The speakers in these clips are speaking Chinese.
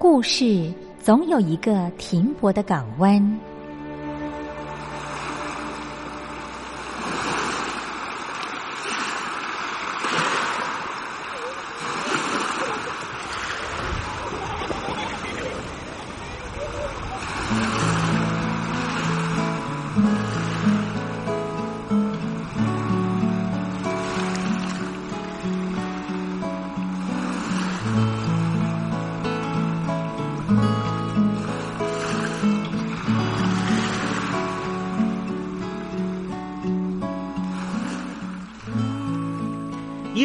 故事总有一个停泊的港湾。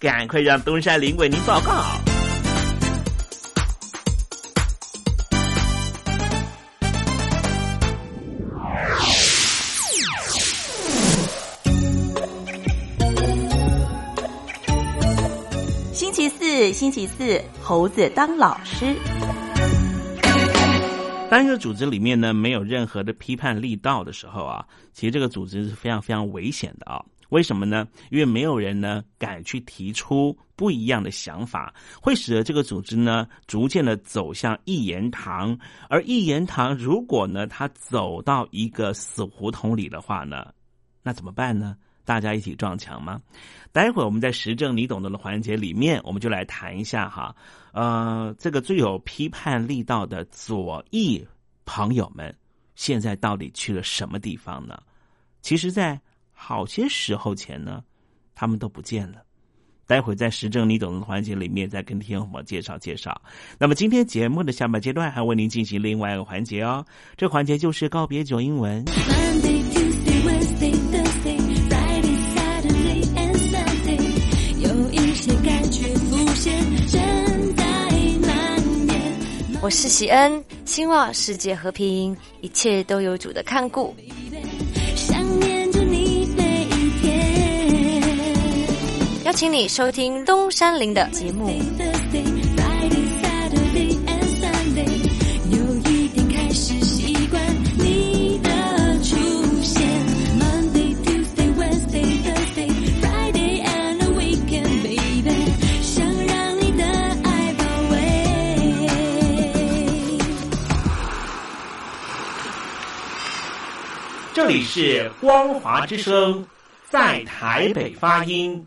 赶快让东山林为您报告。星期四，星期四，猴子当老师。当一个组织里面呢没有任何的批判力道的时候啊，其实这个组织是非常非常危险的啊。为什么呢？因为没有人呢敢去提出不一样的想法，会使得这个组织呢逐渐的走向一言堂。而一言堂如果呢它走到一个死胡同里的话呢，那怎么办呢？大家一起撞墙吗？待会儿我们在实证你懂得的环节里面，我们就来谈一下哈。呃，这个最有批判力道的左翼朋友们，现在到底去了什么地方呢？其实，在好些时候前呢，他们都不见了。待会儿在时政你懂的环节里面，再跟听众们介绍介绍。那么今天节目的下半阶段还为您进行另外一个环节哦，这环节就是告别九英文。我是喜恩，希望世界和平，一切都有主的看顾。邀请你收听东山林的节目。这里是光华之声，在台北发音。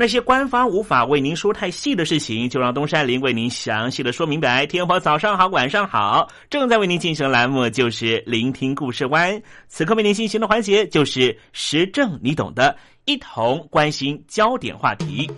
那些官方无法为您说太细的事情，就让东山林为您详细的说明白。天婆早上好，晚上好，正在为您进行的栏目就是聆听故事湾。此刻为您进行的环节就是时政，你懂的，一同关心焦点话题。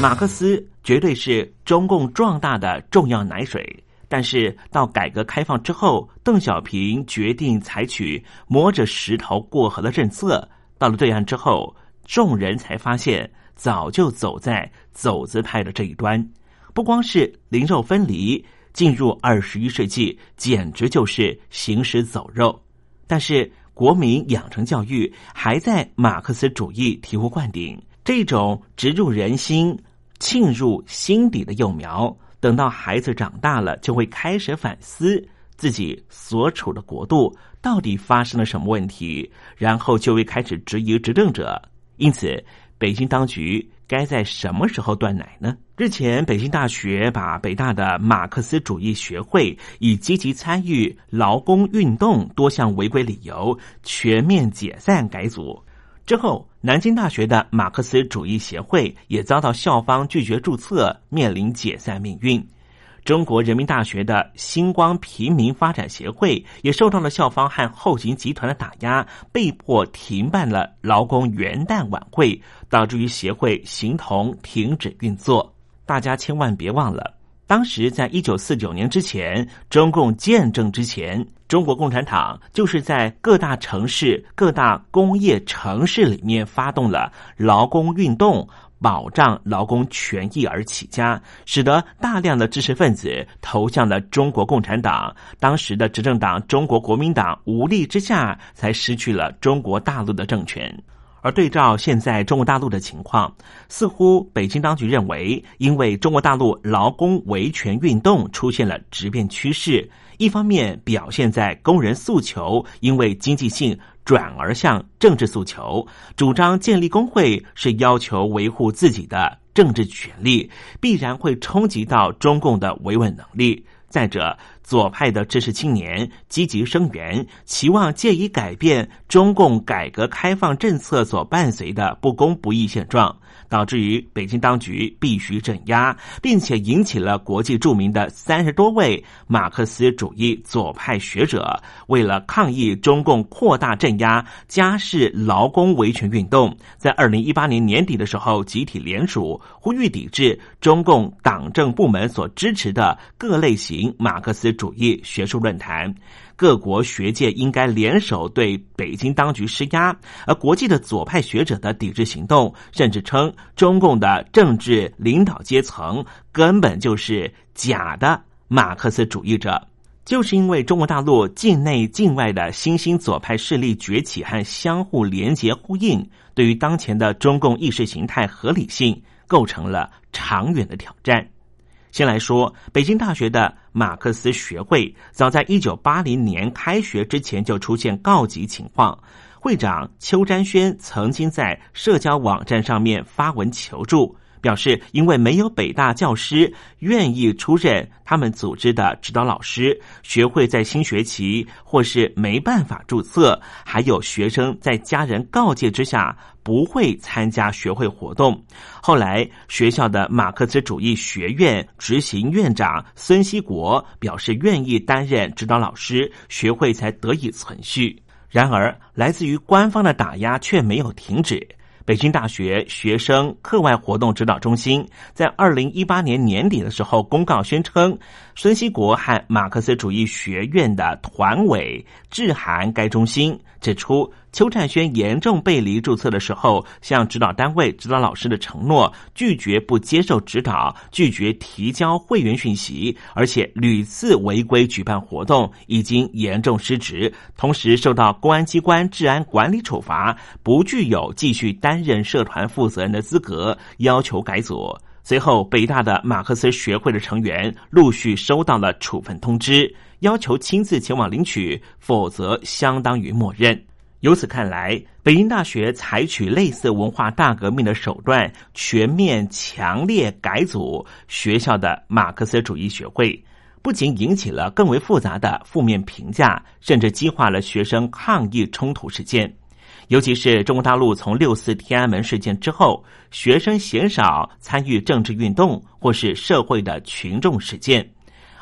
马克思绝对是中共壮大的重要奶水。但是到改革开放之后，邓小平决定采取摸着石头过河的政策。到了对岸之后，众人才发现，早就走在走资派的这一端。不光是灵肉分离，进入二十一世纪，简直就是行尸走肉。但是国民养成教育还在马克思主义醍醐灌顶，这种植入人心、沁入心底的幼苗。等到孩子长大了，就会开始反思自己所处的国度到底发生了什么问题，然后就会开始质疑执政者。因此，北京当局该在什么时候断奶呢？日前，北京大学把北大的马克思主义学会以积极参与劳工运动多项违规理由全面解散改组。之后，南京大学的马克思主义协会也遭到校方拒绝注册，面临解散命运。中国人民大学的星光平民发展协会也受到了校方和后勤集团的打压，被迫停办了劳工元旦晚会，导致于协会形同停止运作。大家千万别忘了。当时，在一九四九年之前，中共建政之前，中国共产党就是在各大城市、各大工业城市里面发动了劳工运动，保障劳工权益而起家，使得大量的知识分子投向了中国共产党。当时的执政党中国国民党无力之下，才失去了中国大陆的政权。而对照现在中国大陆的情况，似乎北京当局认为，因为中国大陆劳工维权运动出现了质变趋势，一方面表现在工人诉求因为经济性转而向政治诉求，主张建立工会是要求维护自己的政治权利，必然会冲击到中共的维稳能力。再者，左派的知识青年积极声援，期望借以改变中共改革开放政策所伴随的不公不义现状。导致于北京当局必须镇压，并且引起了国际著名的三十多位马克思主义左派学者，为了抗议中共扩大镇压家事劳工维权运动，在二零一八年年底的时候集体联署，呼吁抵制中共党政部门所支持的各类型马克思主义学术论坛。各国学界应该联手对北京当局施压，而国际的左派学者的抵制行动，甚至称中共的政治领导阶层根本就是假的马克思主义者。就是因为中国大陆境内境外的新兴左派势力崛起和相互连结呼应，对于当前的中共意识形态合理性构成了长远的挑战。先来说，北京大学的马克思学会，早在一九八零年开学之前就出现告急情况。会长邱占轩曾经在社交网站上面发文求助。表示，因为没有北大教师愿意出任他们组织的指导老师，学会在新学期或是没办法注册，还有学生在家人告诫之下不会参加学会活动。后来，学校的马克思主义学院执行院长孙锡国表示愿意担任指导老师，学会才得以存续。然而，来自于官方的打压却没有停止。北京大学学生课外活动指导中心在二零一八年年底的时候公告宣称，孙锡国和马克思主义学院的团委致函该中心，指出。邱占轩严重背离注册的时候，向指导单位、指导老师的承诺，拒绝不接受指导，拒绝提交会员讯息，而且屡次违规举办活动，已经严重失职，同时受到公安机关治安管理处罚，不具有继续担任社团负责人的资格，要求改组。随后，北大的马克思学会的成员陆续收到了处分通知，要求亲自前往领取，否则相当于默认。由此看来，北京大学采取类似文化大革命的手段，全面强烈改组学校的马克思主义学会，不仅引起了更为复杂的负面评价，甚至激化了学生抗议冲突事件。尤其是中国大陆从六四天安门事件之后，学生鲜少参与政治运动或是社会的群众事件，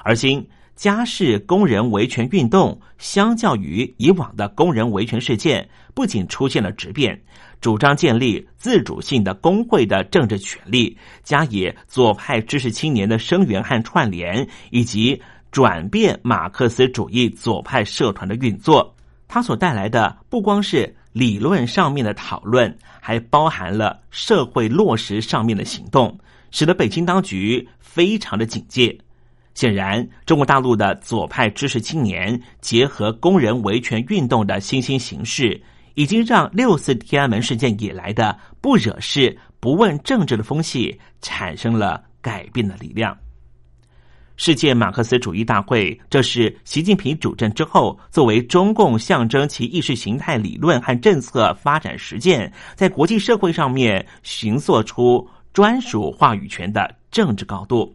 而今。家事工人维权运动，相较于以往的工人维权事件，不仅出现了质变，主张建立自主性的工会的政治权利，加以左派知识青年的声援和串联，以及转变马克思主义左派社团的运作。它所带来的不光是理论上面的讨论，还包含了社会落实上面的行动，使得北京当局非常的警戒。显然，中国大陆的左派知识青年结合工人维权运动的新兴形式，已经让六四天安门事件以来的不惹事、不问政治的风气产生了改变的力量。世界马克思主义大会，这是习近平主政之后，作为中共象征其意识形态理论和政策发展实践，在国际社会上面寻塑出专属话语权的政治高度。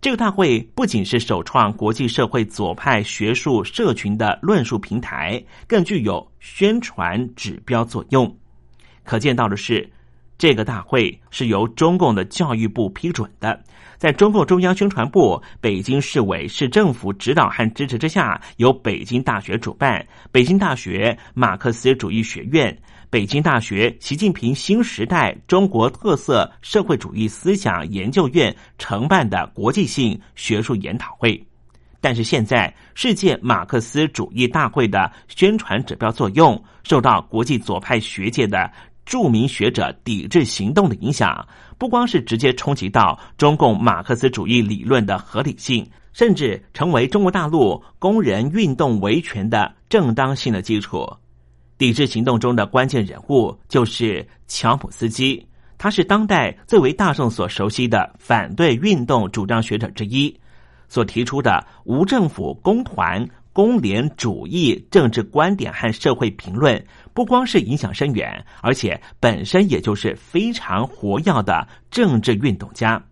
这个大会不仅是首创国际社会左派学术社群的论述平台，更具有宣传指标作用。可见到的是，这个大会是由中共的教育部批准的。在中共中央宣传部、北京市委市政府指导和支持之下，由北京大学主办，北京大学马克思主义学院、北京大学习近平新时代中国特色社会主义思想研究院承办的国际性学术研讨会。但是现在，世界马克思主义大会的宣传指标作用，受到国际左派学界的。著名学者抵制行动的影响，不光是直接冲击到中共马克思主义理论的合理性，甚至成为中国大陆工人运动维权的正当性的基础。抵制行动中的关键人物就是乔姆斯基，他是当代最为大众所熟悉的反对运动主张学者之一，所提出的无政府工团。工联主义政治观点和社会评论，不光是影响深远，而且本身也就是非常活跃的政治运动家。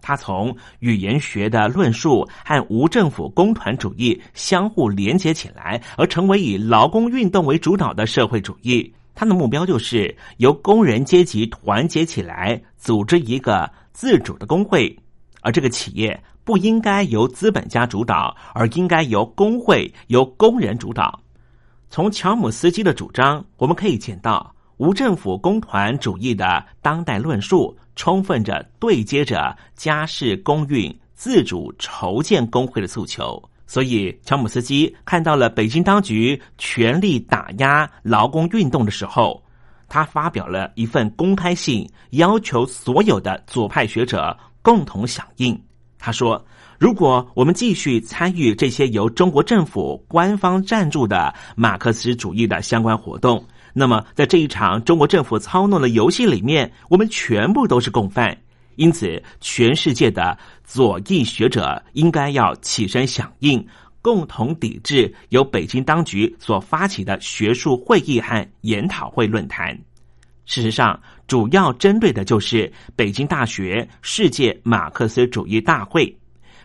他从语言学的论述和无政府工团主义相互连接起来，而成为以劳工运动为主导的社会主义。他的目标就是由工人阶级团结起来，组织一个自主的工会，而这个企业。不应该由资本家主导，而应该由工会、由工人主导。从乔姆斯基的主张，我们可以见到无政府工团主义的当代论述，充分着对接着家事公运自主筹建工会的诉求。所以，乔姆斯基看到了北京当局全力打压劳工运动的时候，他发表了一份公开信，要求所有的左派学者共同响应。他说：“如果我们继续参与这些由中国政府官方赞助的马克思主义的相关活动，那么在这一场中国政府操弄的游戏里面，我们全部都是共犯。因此，全世界的左翼学者应该要起身响应，共同抵制由北京当局所发起的学术会议和研讨会论坛。”事实上，主要针对的就是北京大学世界马克思主义大会，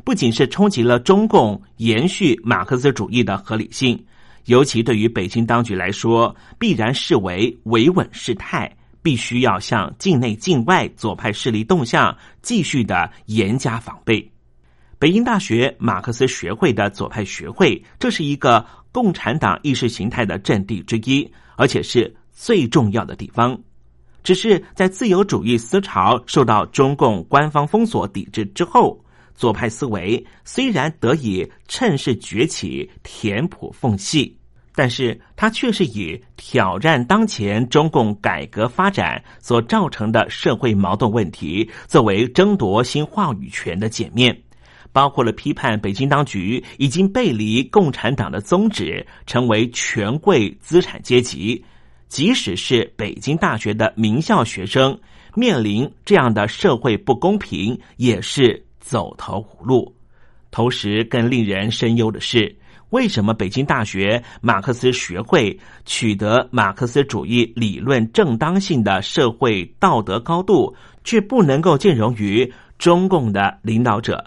不仅是冲击了中共延续马克思主义的合理性，尤其对于北京当局来说，必然视为维稳事态，必须要向境内境外左派势力动向继续的严加防备。北京大学马克思学会的左派学会，这是一个共产党意识形态的阵地之一，而且是最重要的地方。只是在自由主义思潮受到中共官方封锁抵制之后，左派思维虽然得以趁势崛起、填补缝隙，但是它却是以挑战当前中共改革发展所造成的社会矛盾问题作为争夺新话语权的界面，包括了批判北京当局已经背离共产党的宗旨，成为权贵资产阶级。即使是北京大学的名校学生，面临这样的社会不公平，也是走投无路。同时，更令人深忧的是，为什么北京大学马克思学会取得马克思主义理论正当性的社会道德高度，却不能够兼容于中共的领导者？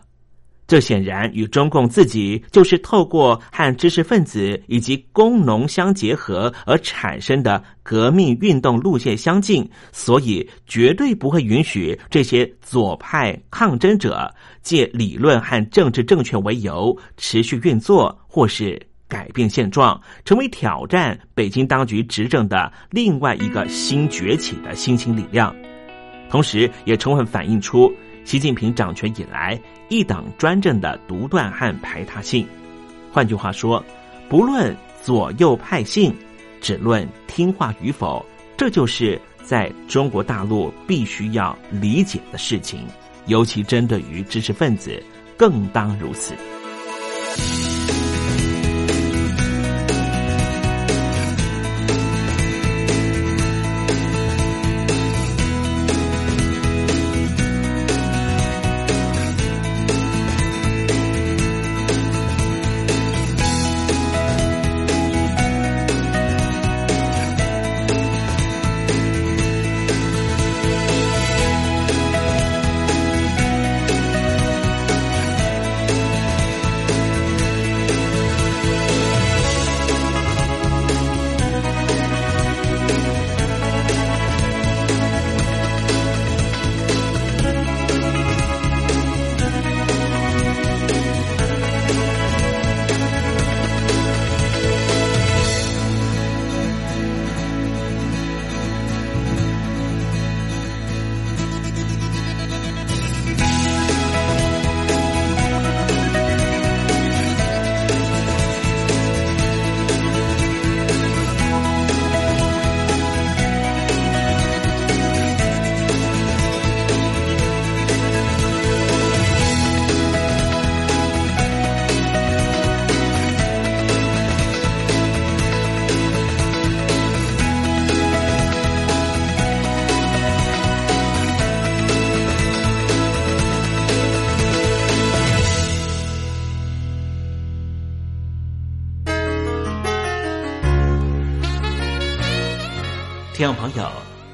这显然与中共自己就是透过和知识分子以及工农相结合而产生的革命运动路线相近，所以绝对不会允许这些左派抗争者借理论和政治正确为由持续运作，或是改变现状，成为挑战北京当局执政的另外一个新崛起的新兴力量，同时也充分反映出。习近平掌权以来一党专政的独断和排他性。换句话说，不论左右派性，只论听话与否，这就是在中国大陆必须要理解的事情。尤其针对于知识分子，更当如此。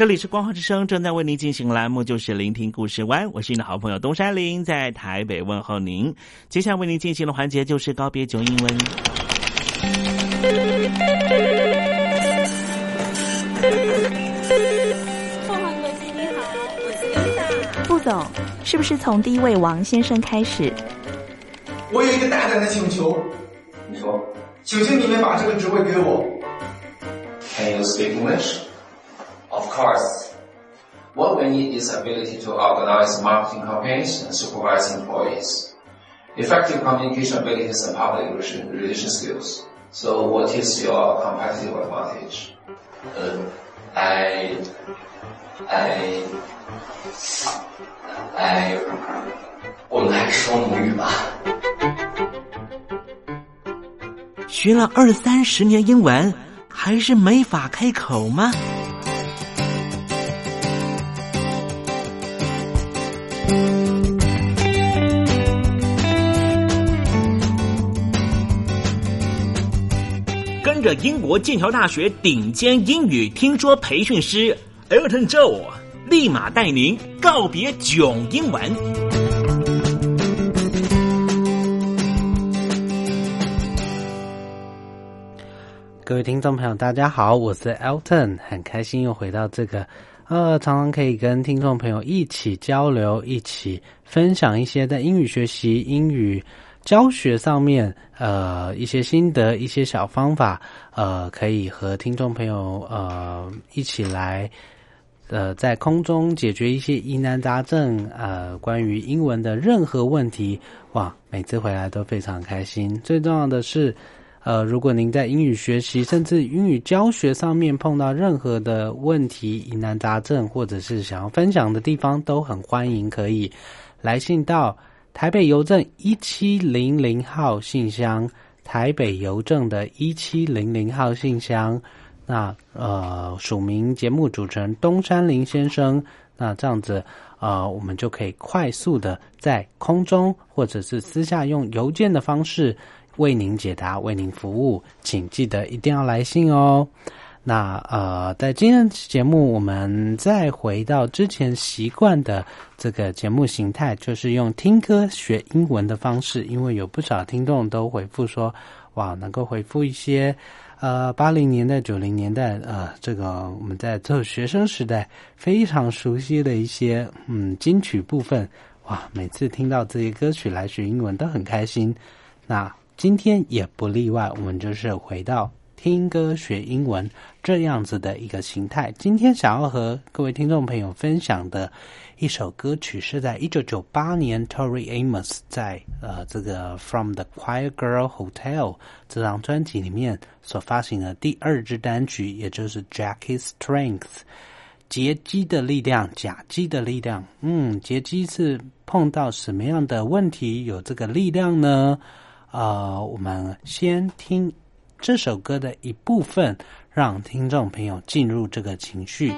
这里是光华之声，正在为您进行栏目就是聆听故事湾，我是你的好朋友东山林，在台北问候您。接下来为您进行的环节就是告别九英文。凤凰国际你好，我总，是不是从第一位王先生开始？我有一个大胆的请求，你说，请求你们把这个职位给我。Can you speak English? Of course. What we need is ability to organize marketing campaigns and supervise employees. Effective communication abilities and public relation, relation skills. So what is your competitive advantage? Uh, I, I, I, 我们还是说母语吧。学了二三十年英文，还是没法开口吗？ 跟着英国剑桥大学顶尖英语听说培训师 Elton Joe，立马带您告别囧英文。各位听众朋友，大家好，我是 Elton，很开心又回到这个，呃，常常可以跟听众朋友一起交流，一起分享一些在英语学习、英语教学上面，呃，一些心得、一些小方法，呃，可以和听众朋友呃一起来，呃，在空中解决一些疑难杂症，呃，关于英文的任何问题，哇，每次回来都非常开心。最重要的是。呃，如果您在英语学习甚至英语教学上面碰到任何的问题、疑难杂症，或者是想要分享的地方，都很欢迎可以来信到台北邮政一七零零号信箱，台北邮政的一七零零号信箱。那呃，署名节目主持人东山林先生。那这样子，呃，我们就可以快速的在空中或者是私下用邮件的方式。为您解答，为您服务，请记得一定要来信哦。那呃，在今天节目，我们再回到之前习惯的这个节目形态，就是用听歌学英文的方式。因为有不少听众都回复说，哇，能够回复一些呃八零年代、九零年代呃，这个我们在做学生时代非常熟悉的一些嗯金曲部分，哇，每次听到这些歌曲来学英文都很开心。那今天也不例外，我们就是回到。听歌学英文这样子的一个形态。今天想要和各位听众朋友分享的一首歌曲，是在一九九八年 Tori Amos 在呃这个 From the Quiet Girl Hotel 这张专辑里面所发行的第二支单曲，也就是 Jackie Strength 劫机的力量，假机的力量。嗯，劫机是碰到什么样的问题有这个力量呢？呃，我们先听。这首歌的一部分，让听众朋友进入这个情绪。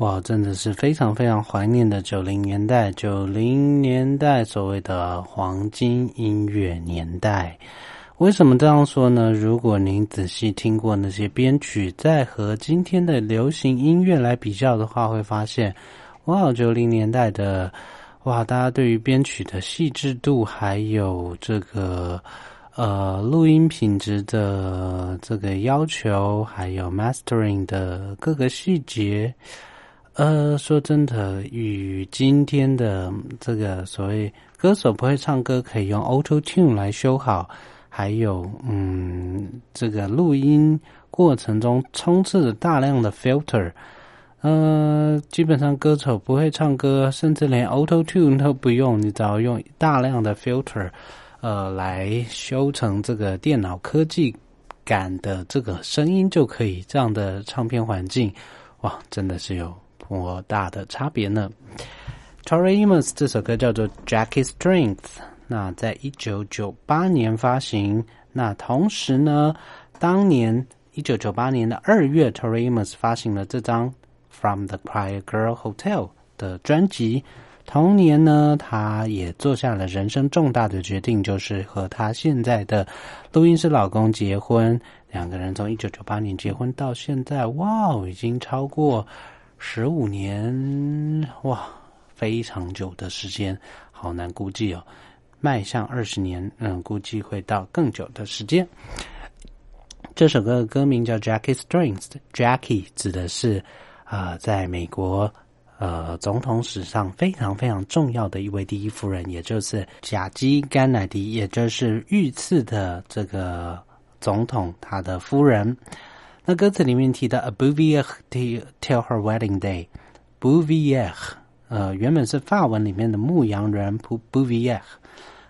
哇真的是非常非常怀念的九零年代。九零年代所谓的黄金音乐年代，为什么这样说呢？如果您仔细听过那些编曲，再和今天的流行音乐来比较的话，会发现，哇，九零年代的，哇，大家对于编曲的细致度，还有这个。呃，录音品质的这个要求，还有 mastering 的各个细节，呃，说真的，与今天的这个所谓歌手不会唱歌可以用 Auto Tune 来修好，还有嗯，这个录音过程中充斥着大量的 filter，呃，基本上歌手不会唱歌，甚至连 Auto Tune 都不用，你只要用大量的 filter。呃，来修成这个电脑科技感的这个声音就可以，这样的唱片环境，哇，真的是有多大的差别呢。Tori Amos 这首歌叫做《Jackie Strength》，那在一九九八年发行。那同时呢，当年一九九八年的二月，Tori Amos 发行了这张《From the Quiet Girl Hotel》的专辑。同年呢，他也做下了人生重大的决定，就是和他现在的录音师老公结婚。两个人从一九九八年结婚到现在，哇，已经超过十五年，哇，非常久的时间，好难估计哦。迈向二十年，嗯，估计会到更久的时间。这首歌的歌名叫《Jackie Strings》，Jackie 指的是啊，在美国。呃，总统史上非常非常重要的一位第一夫人，也就是贾基·甘乃迪，也就是遇刺的这个总统他的夫人。那歌词里面提到 “a bouvier till her wedding day”，bouvier，呃，原本是法文里面的牧羊人，bouvier。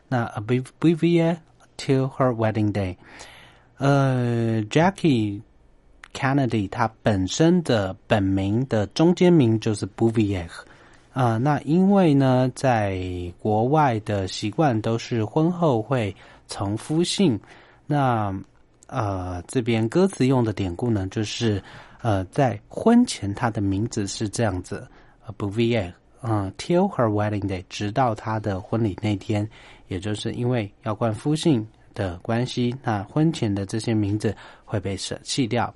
那 “a bouvier till her wedding day”，呃，Jackie。Kennedy 他本身的本名的中间名就是 Bouvier 啊，那因为呢，在国外的习惯都是婚后会从夫姓，那呃这边歌词用的典故呢，就是呃在婚前他的名字是这样子，Bouvier，嗯，till her wedding day，直到他的婚礼那天，也就是因为要冠夫姓的关系，那婚前的这些名字会被舍弃掉。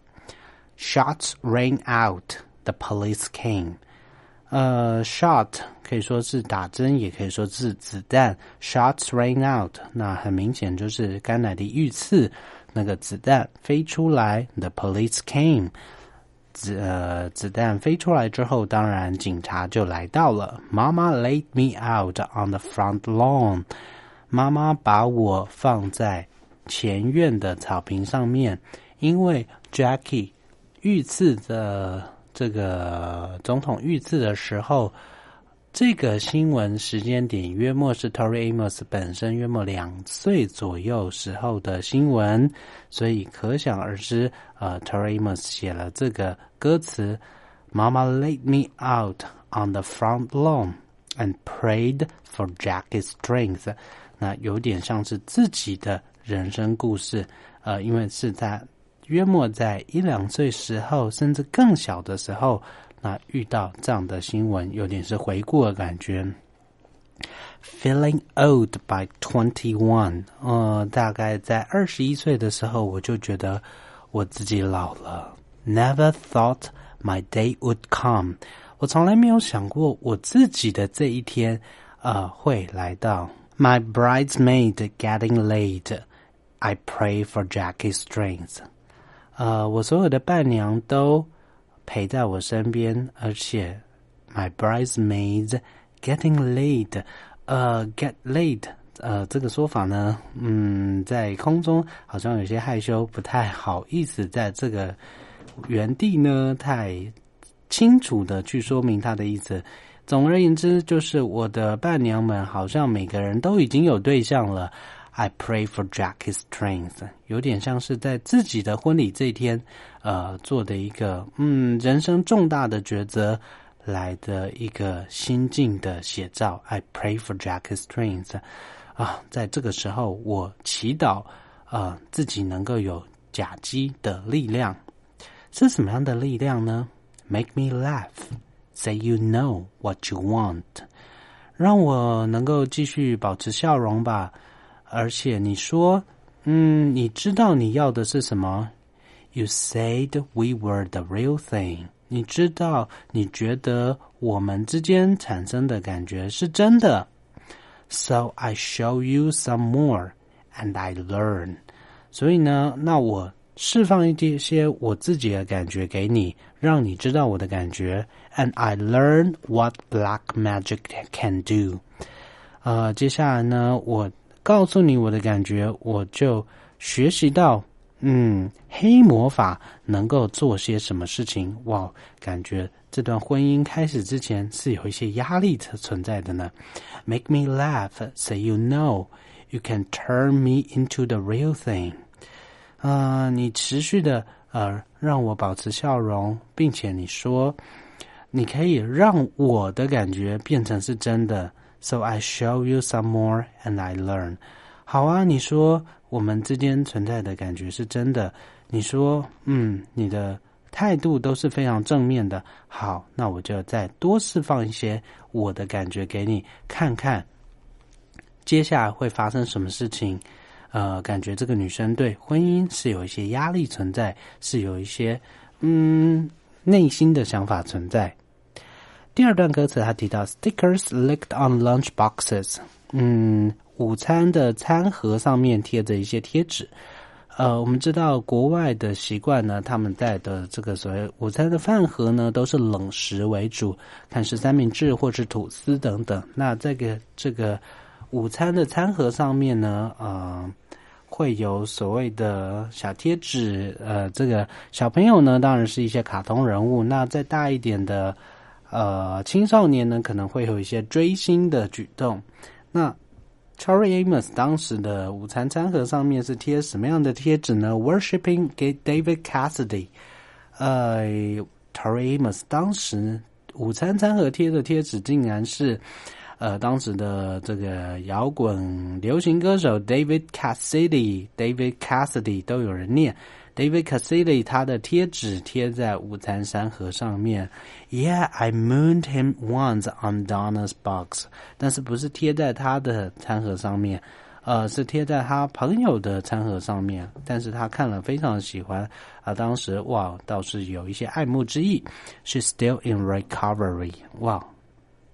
Shots rang out. The police came. 呃，shot 可以说是打针，也可以说是子弹。Shots rang out，那很明显就是甘乃迪遇刺，那个子弹飞出来。The police came. 子呃，子弹飞出来之后，当然警察就来到了。Mama laid me out on the front lawn. 妈妈把我放在前院的草坪上面，因为 Jackie。遇刺的这个总统遇刺的时候，这个新闻时间点约莫是 Tori Amos 本身约莫两岁左右时候的新闻，所以可想而知，呃，Tori Amos 写了这个歌词：“Mama laid me out on the front lawn and prayed for Jackie's strength。”那有点像是自己的人生故事，呃，因为是在。约莫在一两岁时候，甚至更小的时候，那遇到这样的新闻，有点是回顾的感觉。Feeling old by twenty one，呃，大概在二十一岁的时候，我就觉得我自己老了。Never thought my day would come，我从来没有想过我自己的这一天，呃，会来到。My bridesmaid getting laid，I pray for Jackie's strength。呃，我所有的伴娘都 陪在我身边，而且 my bridesmaids getting late，呃，get late，呃，这个说法呢，嗯，在空中好像有些害羞，不太好意思在这个原地呢太清楚的去说明它的意思。总而言之，就是我的伴娘们好像每个人都已经有对象了。I pray for Jackie's strength，有点像是在自己的婚礼这一天，呃，做的一个嗯人生重大的抉择来的一个心境的写照。I pray for Jackie's strength，啊，在这个时候我祈祷，呃，自己能够有甲基的力量。是什么样的力量呢？Make me laugh，Say you know what you want，让我能够继续保持笑容吧。而且你说，嗯，你知道你要的是什么？You said we were the real thing。你知道，你觉得我们之间产生的感觉是真的。So I show you some more, and I learn。所以呢，那我释放一些我自己的感觉给你，让你知道我的感觉。And I learn what black magic can do。呃，接下来呢，我告诉你我的感觉，我就学习到，嗯，黑魔法能够做些什么事情。哇，感觉这段婚姻开始之前是有一些压力存在的呢。Make me laugh, say you know, you can turn me into the real thing。啊，你持续的呃让我保持笑容，并且你说你可以让我的感觉变成是真的。So I show you some more and I learn。好啊，你说我们之间存在的感觉是真的。你说嗯，你的态度都是非常正面的。好，那我就再多释放一些我的感觉给你看看，接下来会发生什么事情。呃，感觉这个女生对婚姻是有一些压力存在，是有一些嗯内心的想法存在。第二段歌词他提到 stickers licked on lunch boxes，嗯，午餐的餐盒上面贴着一些贴纸。呃，我们知道国外的习惯呢，他们在的这个所谓午餐的饭盒呢，都是冷食为主，看是三明治或是吐司等等。那这个这个午餐的餐盒上面呢，呃。会有所谓的小贴纸，呃，这个小朋友呢，当然是一些卡通人物。那再大一点的，呃，青少年呢，可能会有一些追星的举动。那 Tori Amos 当时的午餐餐盒上面是贴什么样的贴纸呢？Worshipping 给 David Cassidy，呃，Tori Amos 当时午餐餐盒贴的贴纸竟然是。呃，当时的这个摇滚流行歌手 David Cassidy，David Cassidy 都有人念 David Cassidy，他的贴纸贴在午餐餐盒上面。Yeah, I mooned him once on Donna's box，但是不是贴在他的餐盒上面，呃，是贴在他朋友的餐盒上面。但是他看了非常喜欢啊，当时哇，倒是有一些爱慕之意。She's still in recovery，哇。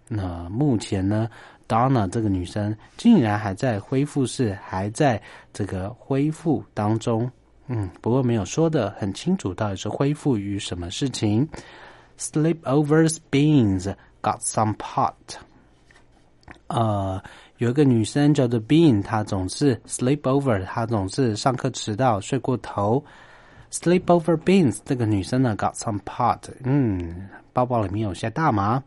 那目前呢，Donna 这个女生竟然还在恢复室，还在这个恢复当中。嗯，不过没有说的很清楚，到底是恢复于什么事情。Sleepovers beans got some pot。呃，有一个女生叫做 Bean，她总是 sleepover，她总是上课迟到，睡过头。Sleepover beans 这个女生呢，got some pot。嗯，包包里面有些大麻。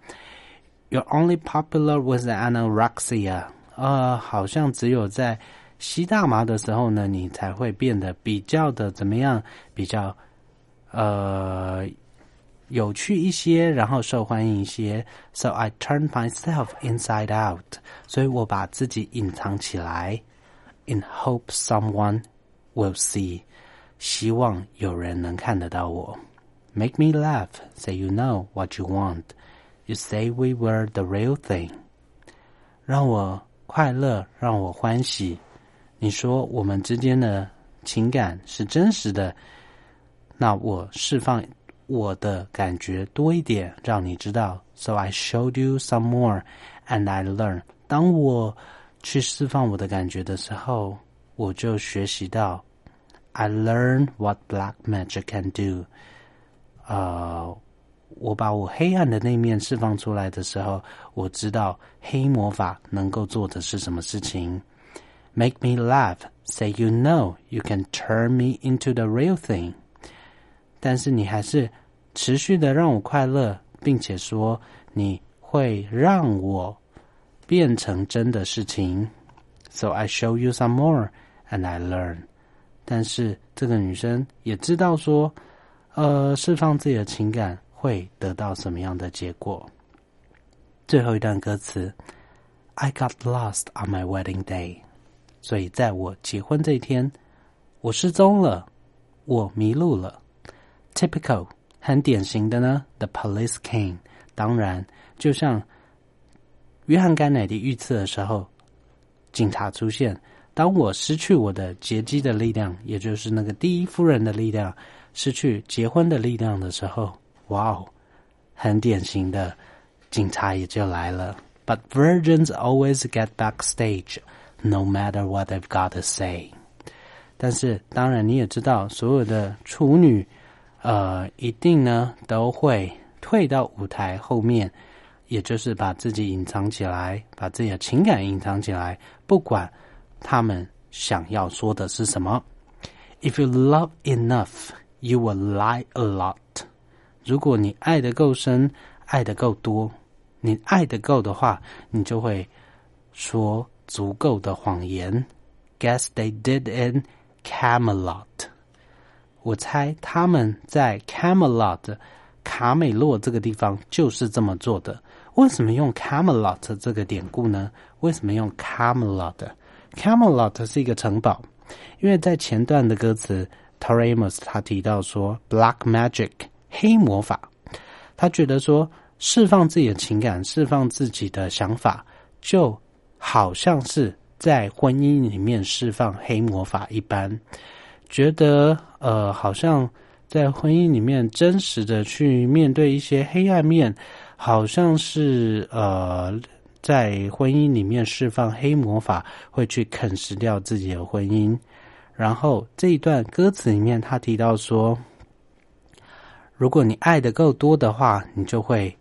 You're only popular with anorexia，呃，好像只有在吸大麻的时候呢，你才会变得比较的怎么样，比较呃有趣一些，然后受欢迎一些。So I turn myself inside out，所以我把自己隐藏起来，in hope someone will see，希望有人能看得到我。Make me laugh, say you know what you want. You say we were the real thing，让我快乐，让我欢喜。你说我们之间的情感是真实的，那我释放我的感觉多一点，让你知道。So I showed you some more, and I learn。当我去释放我的感觉的时候，我就学习到。I learn what black magic can do。呃。我把我黑暗的那面释放出来的时候，我知道黑魔法能够做的是什么事情。Make me laugh, say you know you can turn me into the real thing。但是你还是持续的让我快乐，并且说你会让我变成真的事情。So I show you some more, and I learn。但是这个女生也知道说，呃，释放自己的情感。会得到什么样的结果？最后一段歌词：I got lost on my wedding day。 所以在我结婚这一天，我失踪了，我迷路了。Typical，很典型的呢。The police came，当然，就像约翰甘乃迪遇刺的时候，警察出现。当我失去我的劫机的力量，也就是那个第一夫人的力量，失去结婚的力量的时候，哇哦，很典型的，警察也就来了。But virgins always get backstage, no matter what they've got to say。但是，当然你也知道，所有的处女，呃，一定呢都会退到舞台后面，也就是把自己隐藏起来，把自己的情感隐藏起来，不管。他们想要说的是什么？If you love enough, you will lie a lot。如果你爱的够深，爱的够多，你爱的够的话，你就会说足够的谎言。Guess they did in Camelot。我猜他们在 Camelot 卡美洛这个地方就是这么做的。为什么用 Camelot 这个典故呢？为什么用 Camelot？Camelot 是一个城堡，因为在前段的歌词，Tori Amos 他提到说 Black Magic 黑魔法，他觉得说释放自己的情感，释放自己的想法，就好像是在婚姻里面释放黑魔法一般，觉得呃好像在婚姻里面真实的去面对一些黑暗面，好像是呃。在婚姻里面释放黑魔法，会去啃食掉自己的婚姻。然后这一段歌词里面，他提到说：“如果你爱的够多的话，你就会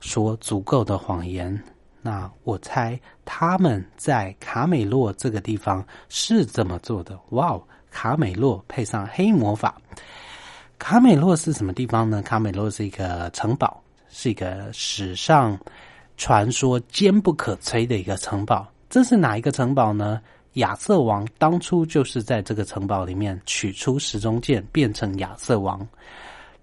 说足够的谎言。”那我猜他们在卡美洛这个地方是这么做的。哇哦，卡美洛配上黑魔法。卡美洛是什么地方呢？卡美洛是一个城堡，是一个史上。传说坚不可摧的一个城堡，这是哪一个城堡呢？亚瑟王当初就是在这个城堡里面取出时钟剑，变成亚瑟王。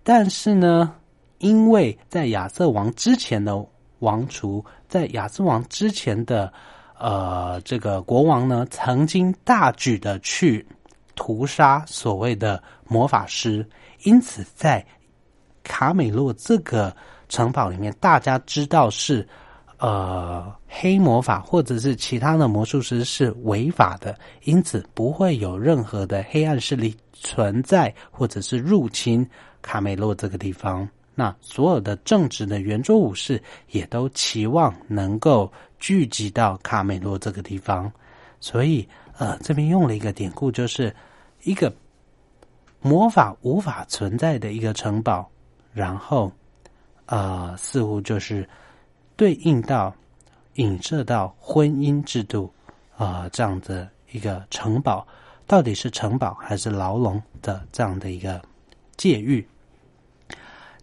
但是呢，因为在亚瑟王之前的王储，在亚瑟王之前的呃这个国王呢，曾经大举的去屠杀所谓的魔法师，因此在卡美洛这个城堡里面，大家知道是。呃，黑魔法或者是其他的魔术师是违法的，因此不会有任何的黑暗势力存在，或者是入侵卡梅洛这个地方。那所有的正直的圆桌武士也都期望能够聚集到卡梅洛这个地方。所以，呃，这边用了一个典故，就是一个魔法无法存在的一个城堡，然后，呃，似乎就是。对应到、影射到婚姻制度啊，这样的一个城堡，到底是城堡还是牢笼的这样的一个界域？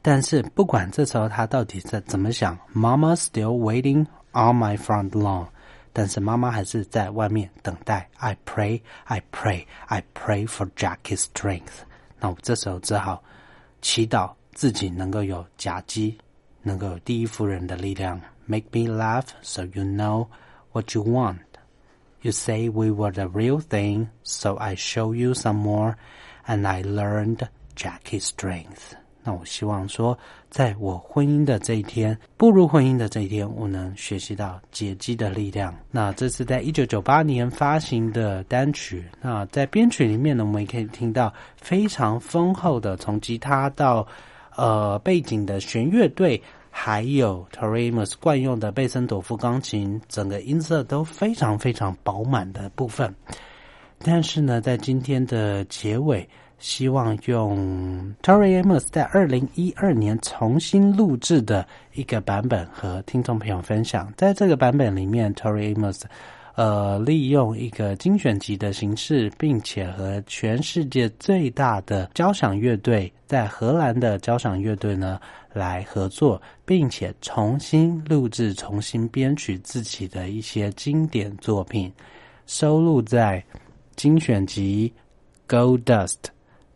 但是不管这时候他到底在怎么想，Mama still waiting on my front lawn，但是妈妈还是在外面等待。I pray, I pray, I pray for Jackie's strength。那我这时候只好祈祷自己能够有夹击。能够有第一夫人的力量。Make me laugh so you know what you want. You say we were the real thing, so I show you some more, and I learned Jackie's strength. 那我希望说，在我婚姻的这一天，步入婚姻的这一天，我能学习到解基的力量。那这是在一九九八年发行的单曲。那在编曲里面呢，我们也可以听到非常丰厚的，从吉他到呃，背景的弦乐队，还有 Tori Amos 惯用的贝森朵夫钢琴，整个音色都非常非常饱满的部分。但是呢，在今天的结尾，希望用 Tori Amos 在二零一二年重新录制的一个版本和听众朋友分享。在这个版本里面，Tori Amos。呃，利用一个精选集的形式，并且和全世界最大的交响乐队，在荷兰的交响乐队呢来合作，并且重新录制、重新编曲自己的一些经典作品，收录在精选集《Gold Dust》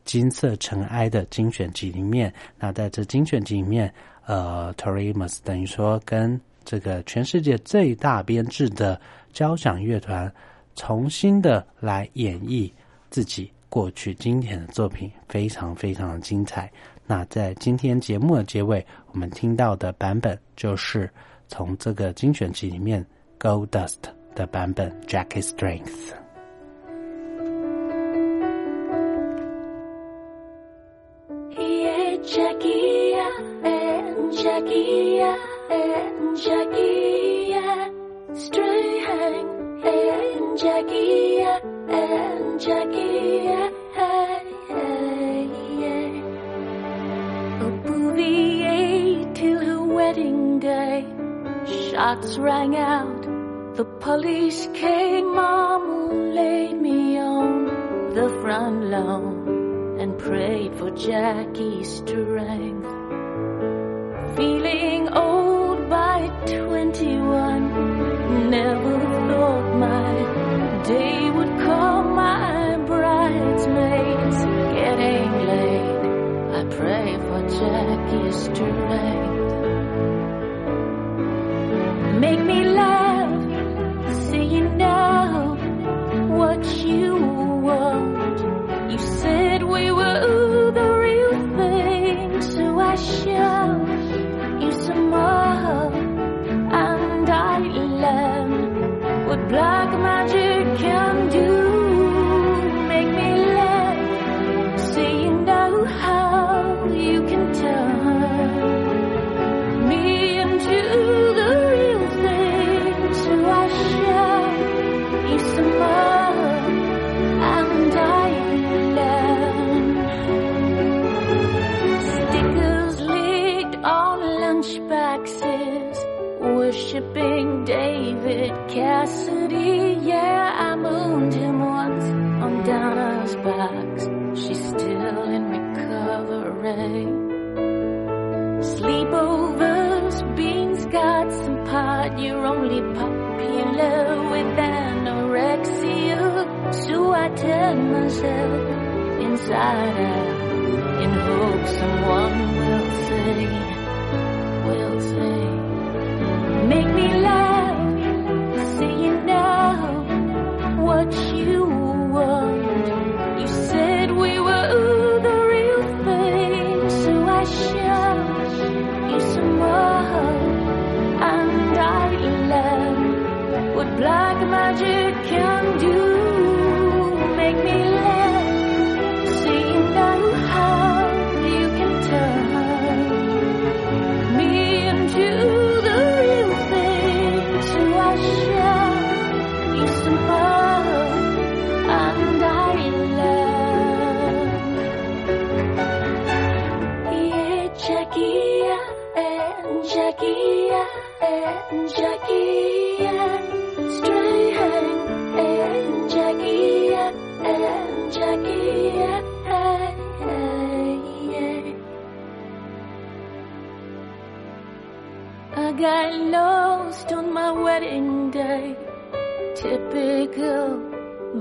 金色尘埃的精选集里面。那在这精选集里面，呃，Tori Amos 等于说跟这个全世界最大编制的。交响乐团重新的来演绎自己过去经典的作品，非常非常的精彩。那在今天节目的结尾，我们听到的版本就是从这个精选集里面《Gold Dust》的版本《Jackie Strength》。Jackie eh, and Jackie eh, and Jackie Strang and eh, Jackie and Jackie Bouvier till her wedding day. Shots rang out. The police came mama laid me on the front lawn prayed for Jackie's strength. Feeling old by 21, never thought my day would come. My bridesmaids getting late. I pray for Jackie's strength. Myself inside out. In hope someone will say, will say, make me laugh, so you know what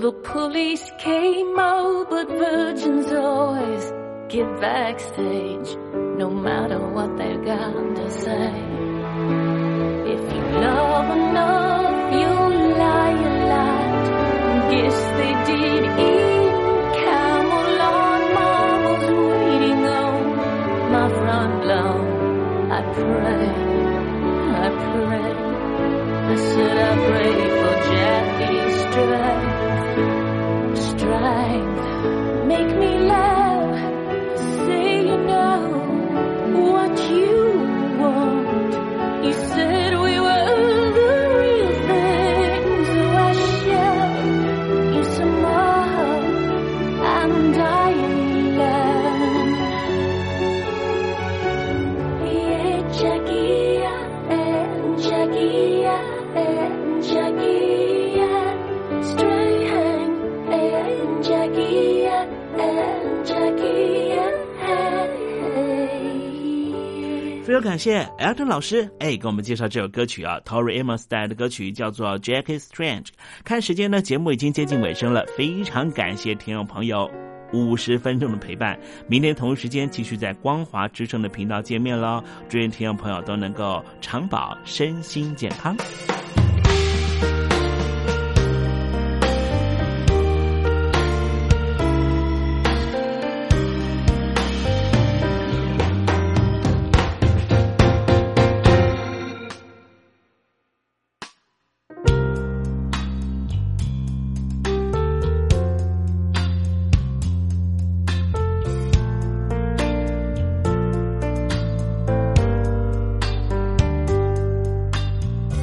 The police came out, but virgins always get backstage, no matter what they're gonna say. If you love enough, you'll lie a lot. Guess they did in Camelot. Mama's waiting on my front lawn. I pray, I pray. I said I pray for Jackie's strength, strength. Make me laugh, 感谢 Elton 老师，哎，给我们介绍这首歌曲啊，Tori Amos 带来的歌曲叫做《Jackie Strange》。看时间呢，节目已经接近尾声了，非常感谢听众朋友五十分钟的陪伴。明天同一时间继续在光华之声的频道见面喽。祝愿听众朋友都能够长保身心健康。